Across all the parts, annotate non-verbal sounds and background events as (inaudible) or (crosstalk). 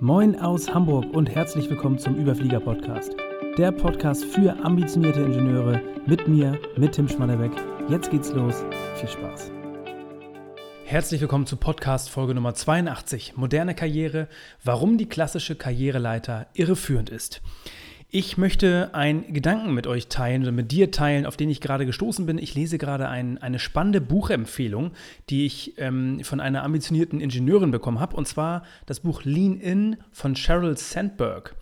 Moin aus Hamburg und herzlich willkommen zum Überflieger Podcast. Der Podcast für ambitionierte Ingenieure mit mir, mit Tim Schmannebeck. Jetzt geht's los. Viel Spaß. Herzlich willkommen zu Podcast Folge Nummer 82. Moderne Karriere, warum die klassische Karriereleiter irreführend ist. Ich möchte einen Gedanken mit euch teilen oder mit dir teilen, auf den ich gerade gestoßen bin. Ich lese gerade ein, eine spannende Buchempfehlung, die ich ähm, von einer ambitionierten Ingenieurin bekommen habe, und zwar das Buch Lean In von Sheryl Sandberg.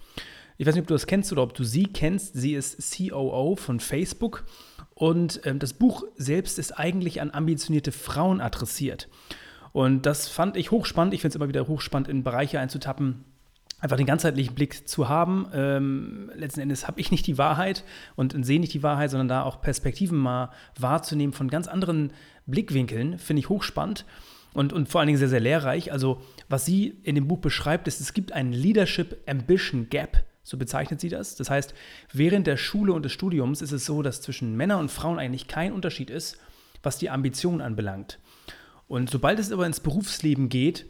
Ich weiß nicht, ob du das kennst oder ob du sie kennst. Sie ist COO von Facebook und ähm, das Buch selbst ist eigentlich an ambitionierte Frauen adressiert. Und das fand ich hochspannend. Ich finde es immer wieder hochspannend, in Bereiche einzutappen, einfach den ganzheitlichen Blick zu haben. Ähm, letzten Endes habe ich nicht die Wahrheit und sehe nicht die Wahrheit, sondern da auch Perspektiven mal wahrzunehmen von ganz anderen Blickwinkeln, finde ich hochspannend und, und vor allen Dingen sehr, sehr lehrreich. Also, was sie in dem Buch beschreibt, ist, es gibt einen Leadership Ambition Gap. So bezeichnet sie das. Das heißt, während der Schule und des Studiums ist es so, dass zwischen Männern und Frauen eigentlich kein Unterschied ist, was die Ambition anbelangt. Und sobald es aber ins Berufsleben geht,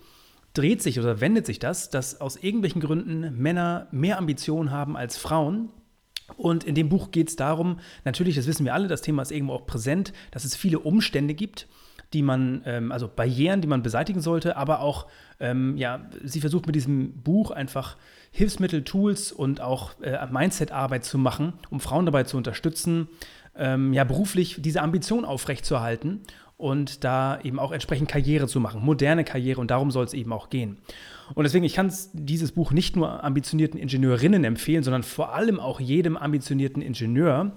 dreht sich oder wendet sich das, dass aus irgendwelchen Gründen Männer mehr Ambitionen haben als Frauen. Und in dem Buch geht es darum, natürlich, das wissen wir alle, das Thema ist irgendwo auch präsent, dass es viele Umstände gibt, die man, ähm, also Barrieren, die man beseitigen sollte, aber auch, ähm, ja, sie versucht mit diesem Buch einfach Hilfsmittel, Tools und auch äh, Mindset-Arbeit zu machen, um Frauen dabei zu unterstützen, ähm, ja, beruflich diese Ambition aufrechtzuerhalten und da eben auch entsprechend Karriere zu machen, moderne Karriere und darum soll es eben auch gehen. Und deswegen, ich kann dieses Buch nicht nur ambitionierten Ingenieurinnen empfehlen, sondern vor allem auch jedem ambitionierten Ingenieur,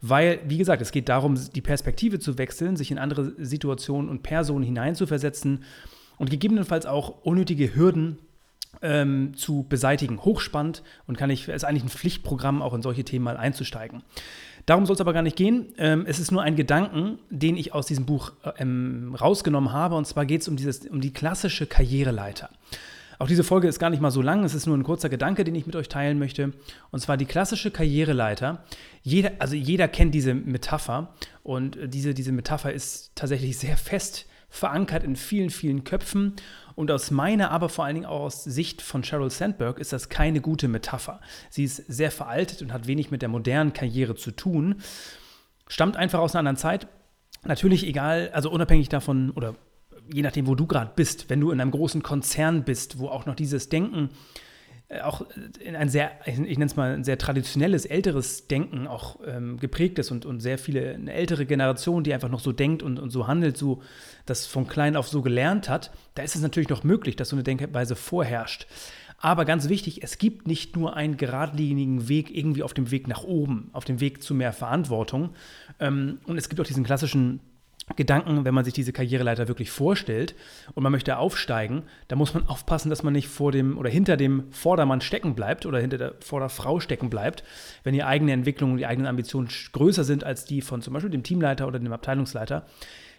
weil, wie gesagt, es geht darum, die Perspektive zu wechseln, sich in andere Situationen und Personen hineinzuversetzen und gegebenenfalls auch unnötige Hürden ähm, zu beseitigen. Hochspannend und kann ich, ist eigentlich ein Pflichtprogramm, auch in solche Themen mal einzusteigen. Darum soll es aber gar nicht gehen. Ähm, es ist nur ein Gedanken, den ich aus diesem Buch äh, ähm, rausgenommen habe. Und zwar geht es um, um die klassische Karriereleiter. Auch diese Folge ist gar nicht mal so lang, es ist nur ein kurzer Gedanke, den ich mit euch teilen möchte. Und zwar die klassische Karriereleiter. Jeder, also jeder kennt diese Metapher und äh, diese, diese Metapher ist tatsächlich sehr fest verankert in vielen, vielen Köpfen. Und aus meiner, aber vor allen Dingen auch aus Sicht von Sheryl Sandberg ist das keine gute Metapher. Sie ist sehr veraltet und hat wenig mit der modernen Karriere zu tun. Stammt einfach aus einer anderen Zeit. Natürlich egal, also unabhängig davon oder je nachdem, wo du gerade bist, wenn du in einem großen Konzern bist, wo auch noch dieses Denken äh, auch in ein sehr, ich nenne es mal ein sehr traditionelles, älteres Denken auch ähm, geprägt ist und, und sehr viele, eine ältere Generation, die einfach noch so denkt und, und so handelt, so das von klein auf so gelernt hat, da ist es natürlich noch möglich, dass so eine Denkweise vorherrscht. Aber ganz wichtig, es gibt nicht nur einen geradlinigen Weg irgendwie auf dem Weg nach oben, auf dem Weg zu mehr Verantwortung. Ähm, und es gibt auch diesen klassischen Gedanken, wenn man sich diese Karriereleiter wirklich vorstellt und man möchte aufsteigen, da muss man aufpassen, dass man nicht vor dem oder hinter dem Vordermann stecken bleibt oder hinter der Vorderfrau stecken bleibt, wenn die eigene Entwicklung und die eigenen Ambitionen größer sind als die von zum Beispiel dem Teamleiter oder dem Abteilungsleiter.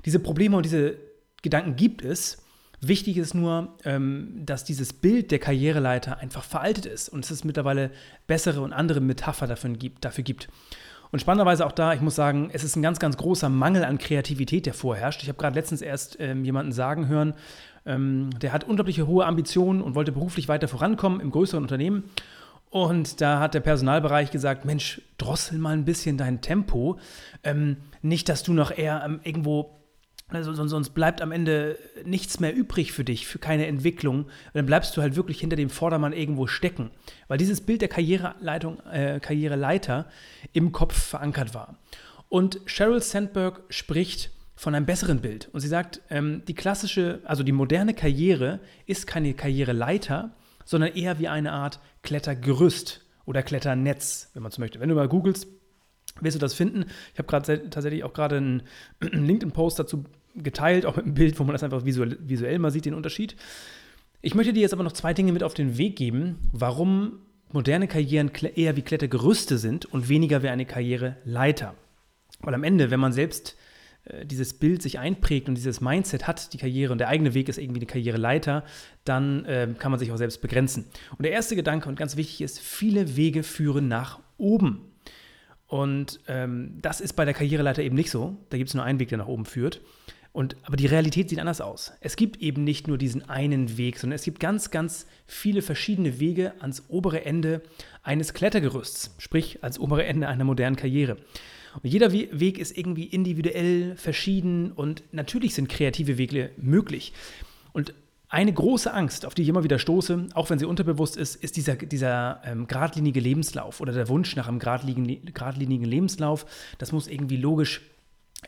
Diese Probleme und diese Gedanken gibt es. Wichtig ist nur, ähm, dass dieses Bild der Karriereleiter einfach veraltet ist und es mittlerweile bessere und andere Metapher dafür gibt. Und spannenderweise auch da, ich muss sagen, es ist ein ganz, ganz großer Mangel an Kreativität, der vorherrscht. Ich habe gerade letztens erst ähm, jemanden sagen hören, ähm, der hat unglaubliche hohe Ambitionen und wollte beruflich weiter vorankommen im größeren Unternehmen. Und da hat der Personalbereich gesagt, Mensch, drossel mal ein bisschen dein Tempo. Ähm, nicht, dass du noch eher ähm, irgendwo also, sonst bleibt am Ende nichts mehr übrig für dich, für keine Entwicklung. dann bleibst du halt wirklich hinter dem Vordermann irgendwo stecken. Weil dieses Bild der Karriereleitung, äh, Karriereleiter im Kopf verankert war. Und Sheryl Sandberg spricht von einem besseren Bild. Und sie sagt, ähm, die klassische, also die moderne Karriere ist keine Karriereleiter, sondern eher wie eine Art Klettergerüst oder Kletternetz, wenn man so möchte. Wenn du mal googelst, wirst du das finden. Ich habe gerade tatsächlich auch gerade einen (clears throat) LinkedIn-Post dazu geteilt, auch mit einem Bild, wo man das einfach visuell, visuell mal sieht, den Unterschied. Ich möchte dir jetzt aber noch zwei Dinge mit auf den Weg geben, warum moderne Karrieren eher wie Klettergerüste sind und weniger wie eine Karriereleiter. Weil am Ende, wenn man selbst äh, dieses Bild sich einprägt und dieses Mindset hat, die Karriere und der eigene Weg ist irgendwie eine Karriereleiter, dann äh, kann man sich auch selbst begrenzen. Und der erste Gedanke und ganz wichtig ist, viele Wege führen nach oben. Und ähm, das ist bei der Karriereleiter eben nicht so. Da gibt es nur einen Weg, der nach oben führt. Und, aber die Realität sieht anders aus. Es gibt eben nicht nur diesen einen Weg, sondern es gibt ganz, ganz viele verschiedene Wege ans obere Ende eines Klettergerüsts, sprich als obere Ende einer modernen Karriere. Und jeder Weg ist irgendwie individuell, verschieden und natürlich sind kreative Wege möglich. Und eine große Angst, auf die ich immer wieder stoße, auch wenn sie unterbewusst ist, ist dieser, dieser ähm, geradlinige Lebenslauf oder der Wunsch nach einem geradlinigen, geradlinigen Lebenslauf. Das muss irgendwie logisch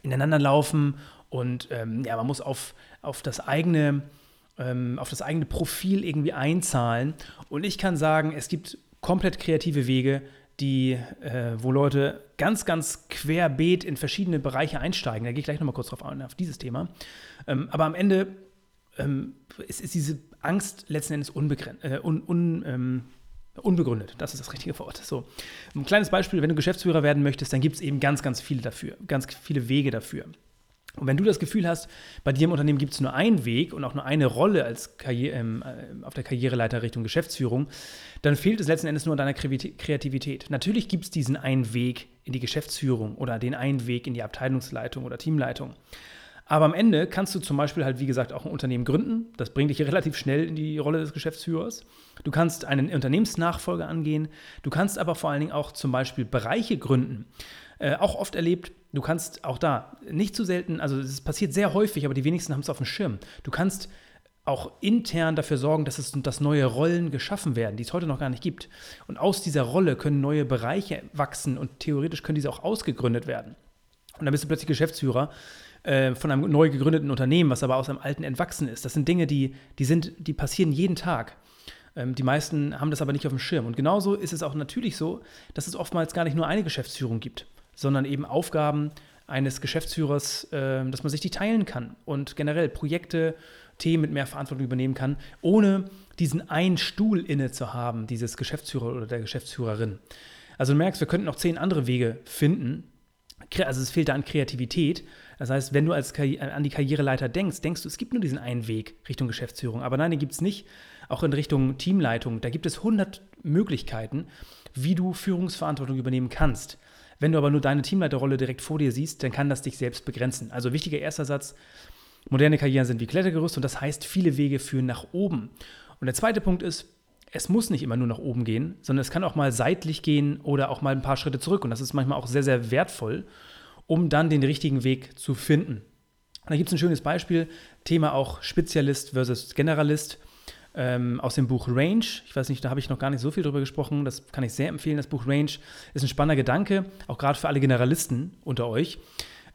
ineinander laufen und ähm, ja, man muss auf, auf das eigene ähm, auf das eigene Profil irgendwie einzahlen. Und ich kann sagen, es gibt komplett kreative Wege, die, äh, wo Leute ganz, ganz querbeet in verschiedene Bereiche einsteigen. Da gehe ich gleich nochmal kurz drauf ein, auf dieses Thema. Ähm, aber am Ende ähm, ist, ist, diese Angst letzten Endes unbegrenzt, äh, un, un, ähm, unbegründet. Das ist das richtige Wort. So, ein kleines Beispiel, wenn du Geschäftsführer werden möchtest, dann gibt es eben ganz, ganz viele dafür, ganz viele Wege dafür. Und wenn du das Gefühl hast, bei dir im Unternehmen gibt es nur einen Weg und auch nur eine Rolle als Karriere, ähm, äh, auf der Karriereleiter Richtung Geschäftsführung, dann fehlt es letzten Endes nur an deiner Kreativität. Natürlich gibt es diesen einen Weg in die Geschäftsführung oder den einen Weg in die Abteilungsleitung oder Teamleitung. Aber am Ende kannst du zum Beispiel halt, wie gesagt, auch ein Unternehmen gründen. Das bringt dich (laughs) relativ schnell in die Rolle des Geschäftsführers. Du kannst einen Unternehmensnachfolger angehen. Du kannst aber vor allen Dingen auch zum Beispiel Bereiche gründen. Äh, auch oft erlebt, du kannst auch da nicht zu selten, also es passiert sehr häufig, aber die wenigsten haben es auf dem Schirm. Du kannst auch intern dafür sorgen, dass es dass neue Rollen geschaffen werden, die es heute noch gar nicht gibt. Und aus dieser Rolle können neue Bereiche wachsen und theoretisch können diese auch ausgegründet werden. Und dann bist du plötzlich Geschäftsführer äh, von einem neu gegründeten Unternehmen, was aber aus einem alten entwachsen ist. Das sind Dinge, die, die, sind, die passieren jeden Tag. Ähm, die meisten haben das aber nicht auf dem Schirm. Und genauso ist es auch natürlich so, dass es oftmals gar nicht nur eine Geschäftsführung gibt, sondern eben Aufgaben eines Geschäftsführers, äh, dass man sich die teilen kann und generell Projekte, Themen mit mehr Verantwortung übernehmen kann, ohne diesen einen Stuhl inne zu haben, dieses Geschäftsführer oder der Geschäftsführerin. Also du merkst, wir könnten noch zehn andere Wege finden. Also es fehlt da an Kreativität. Das heißt, wenn du als an die Karriereleiter denkst, denkst du, es gibt nur diesen einen Weg Richtung Geschäftsführung. Aber nein, den gibt es nicht. Auch in Richtung Teamleitung. Da gibt es 100 Möglichkeiten, wie du Führungsverantwortung übernehmen kannst. Wenn du aber nur deine Teamleiterrolle direkt vor dir siehst, dann kann das dich selbst begrenzen. Also wichtiger erster Satz, moderne Karrieren sind wie Klettergerüst und das heißt, viele Wege führen nach oben. Und der zweite Punkt ist, es muss nicht immer nur nach oben gehen, sondern es kann auch mal seitlich gehen oder auch mal ein paar Schritte zurück. Und das ist manchmal auch sehr, sehr wertvoll, um dann den richtigen Weg zu finden. Da gibt es ein schönes Beispiel, Thema auch Spezialist versus Generalist ähm, aus dem Buch Range. Ich weiß nicht, da habe ich noch gar nicht so viel drüber gesprochen. Das kann ich sehr empfehlen. Das Buch Range ist ein spannender Gedanke, auch gerade für alle Generalisten unter euch.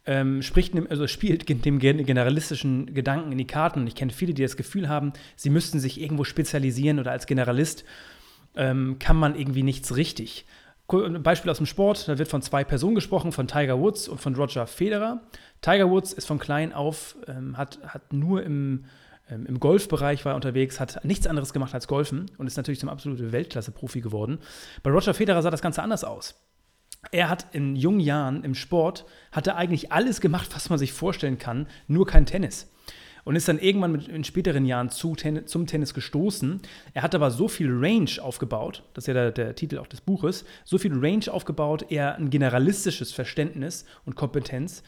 Ähm, spricht, also spielt (laughs) dem generalistischen Gedanken in die Karten. Ich kenne viele, die das Gefühl haben, sie müssten sich irgendwo spezialisieren oder als Generalist ähm, kann man irgendwie nichts richtig. Ein Beispiel aus dem Sport, da wird von zwei Personen gesprochen, von Tiger Woods und von Roger Federer. Tiger Woods ist von klein auf, ähm, hat, hat nur im ähm, im Golfbereich war unterwegs, hat nichts anderes gemacht als Golfen und ist natürlich zum absoluten Weltklasse-Profi geworden. Bei Roger Federer sah das Ganze anders aus. Er hat in jungen Jahren im Sport, hat er eigentlich alles gemacht, was man sich vorstellen kann, nur kein Tennis. Und ist dann irgendwann mit, in späteren Jahren zu ten, zum Tennis gestoßen. Er hat aber so viel Range aufgebaut, das ist ja der, der Titel auch des Buches, so viel Range aufgebaut, eher ein generalistisches Verständnis und Kompetenz,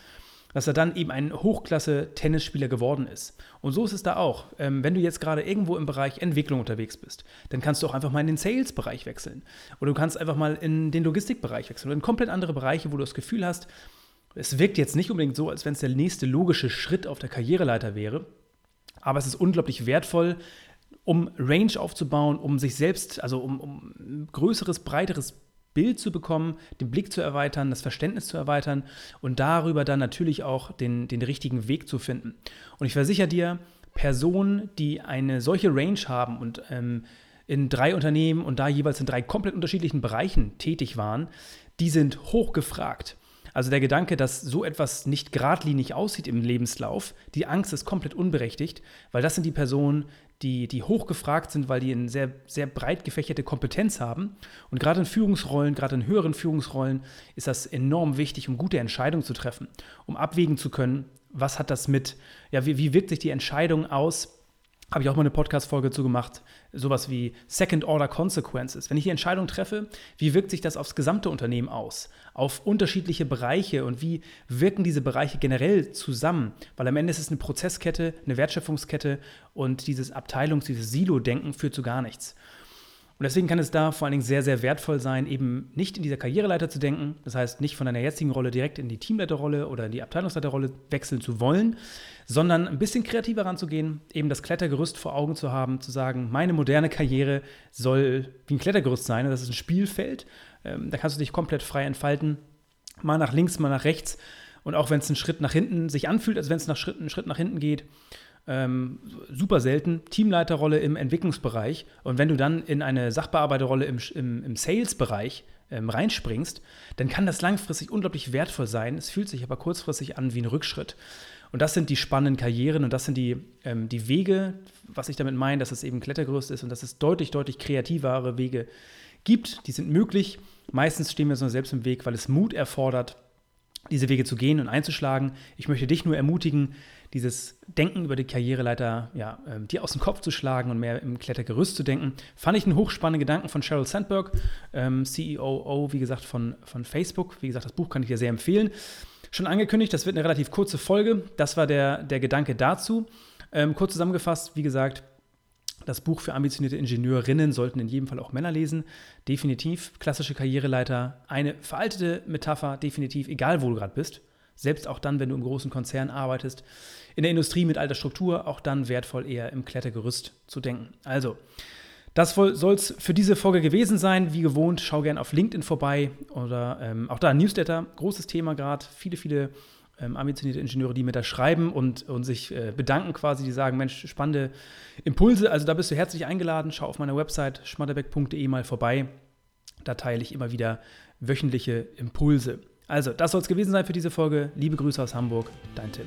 dass er dann eben ein Hochklasse-Tennisspieler geworden ist. Und so ist es da auch. Ähm, wenn du jetzt gerade irgendwo im Bereich Entwicklung unterwegs bist, dann kannst du auch einfach mal in den Sales-Bereich wechseln. Oder du kannst einfach mal in den Logistikbereich wechseln oder in komplett andere Bereiche, wo du das Gefühl hast, es wirkt jetzt nicht unbedingt so, als wenn es der nächste logische Schritt auf der Karriereleiter wäre. Aber es ist unglaublich wertvoll, um Range aufzubauen, um sich selbst, also um, um ein größeres, breiteres Bild zu bekommen, den Blick zu erweitern, das Verständnis zu erweitern und darüber dann natürlich auch den, den richtigen Weg zu finden. Und ich versichere dir, Personen, die eine solche Range haben und ähm, in drei Unternehmen und da jeweils in drei komplett unterschiedlichen Bereichen tätig waren, die sind hochgefragt. Also der Gedanke, dass so etwas nicht geradlinig aussieht im Lebenslauf, die Angst ist komplett unberechtigt, weil das sind die Personen, die, die hochgefragt sind, weil die eine sehr, sehr breit gefächerte Kompetenz haben. Und gerade in Führungsrollen, gerade in höheren Führungsrollen, ist das enorm wichtig, um gute Entscheidungen zu treffen, um abwägen zu können, was hat das mit, ja, wie, wie wirkt sich die Entscheidung aus, habe ich auch mal eine Podcast-Folge zu gemacht, sowas wie Second Order Consequences. Wenn ich die Entscheidung treffe, wie wirkt sich das aufs gesamte Unternehmen aus? Auf unterschiedliche Bereiche und wie wirken diese Bereiche generell zusammen? Weil am Ende ist es eine Prozesskette, eine Wertschöpfungskette und dieses Abteilungs-, dieses Silo-Denken führt zu gar nichts. Und deswegen kann es da vor allen Dingen sehr, sehr wertvoll sein, eben nicht in dieser Karriereleiter zu denken, das heißt nicht von deiner jetzigen Rolle direkt in die Teamleiterrolle oder in die Abteilungsleiterrolle wechseln zu wollen, sondern ein bisschen kreativer ranzugehen, eben das Klettergerüst vor Augen zu haben, zu sagen, meine moderne Karriere soll wie ein Klettergerüst sein, das ist ein Spielfeld, ähm, da kannst du dich komplett frei entfalten, mal nach links, mal nach rechts und auch wenn es einen Schritt nach hinten sich anfühlt, als wenn es einen Schritt nach hinten geht, ähm, super selten, Teamleiterrolle im Entwicklungsbereich. Und wenn du dann in eine Sachbearbeiterrolle im, im, im Sales-Bereich ähm, reinspringst, dann kann das langfristig unglaublich wertvoll sein. Es fühlt sich aber kurzfristig an wie ein Rückschritt. Und das sind die spannenden Karrieren und das sind die, ähm, die Wege, was ich damit meine, dass es eben Klettergerüst ist und dass es deutlich, deutlich kreativere Wege gibt. Die sind möglich. Meistens stehen wir uns nur selbst im Weg, weil es Mut erfordert, diese Wege zu gehen und einzuschlagen. Ich möchte dich nur ermutigen, dieses Denken über die Karriereleiter ja, ähm, dir aus dem Kopf zu schlagen und mehr im Klettergerüst zu denken. Fand ich einen hochspannenden Gedanken von Sheryl Sandberg, ähm, CEO, wie gesagt, von, von Facebook. Wie gesagt, das Buch kann ich dir sehr empfehlen. Schon angekündigt, das wird eine relativ kurze Folge. Das war der, der Gedanke dazu. Ähm, kurz zusammengefasst, wie gesagt, das Buch für ambitionierte Ingenieurinnen sollten in jedem Fall auch Männer lesen. Definitiv. Klassische Karriereleiter. Eine veraltete Metapher, definitiv, egal wo du gerade bist. Selbst auch dann, wenn du im großen Konzern arbeitest. In der Industrie mit alter Struktur, auch dann wertvoll eher im Klettergerüst zu denken. Also, das soll es für diese Folge gewesen sein. Wie gewohnt, schau gerne auf LinkedIn vorbei oder ähm, auch da Newsletter, großes Thema gerade. Viele, viele ähm, ambitionierte Ingenieure, die mir da schreiben und, und sich äh, bedanken quasi, die sagen, Mensch, spannende Impulse. Also da bist du herzlich eingeladen. Schau auf meiner Website schmatterbeck.de mal vorbei. Da teile ich immer wieder wöchentliche Impulse. Also, das soll es gewesen sein für diese Folge. Liebe Grüße aus Hamburg, dein Tim.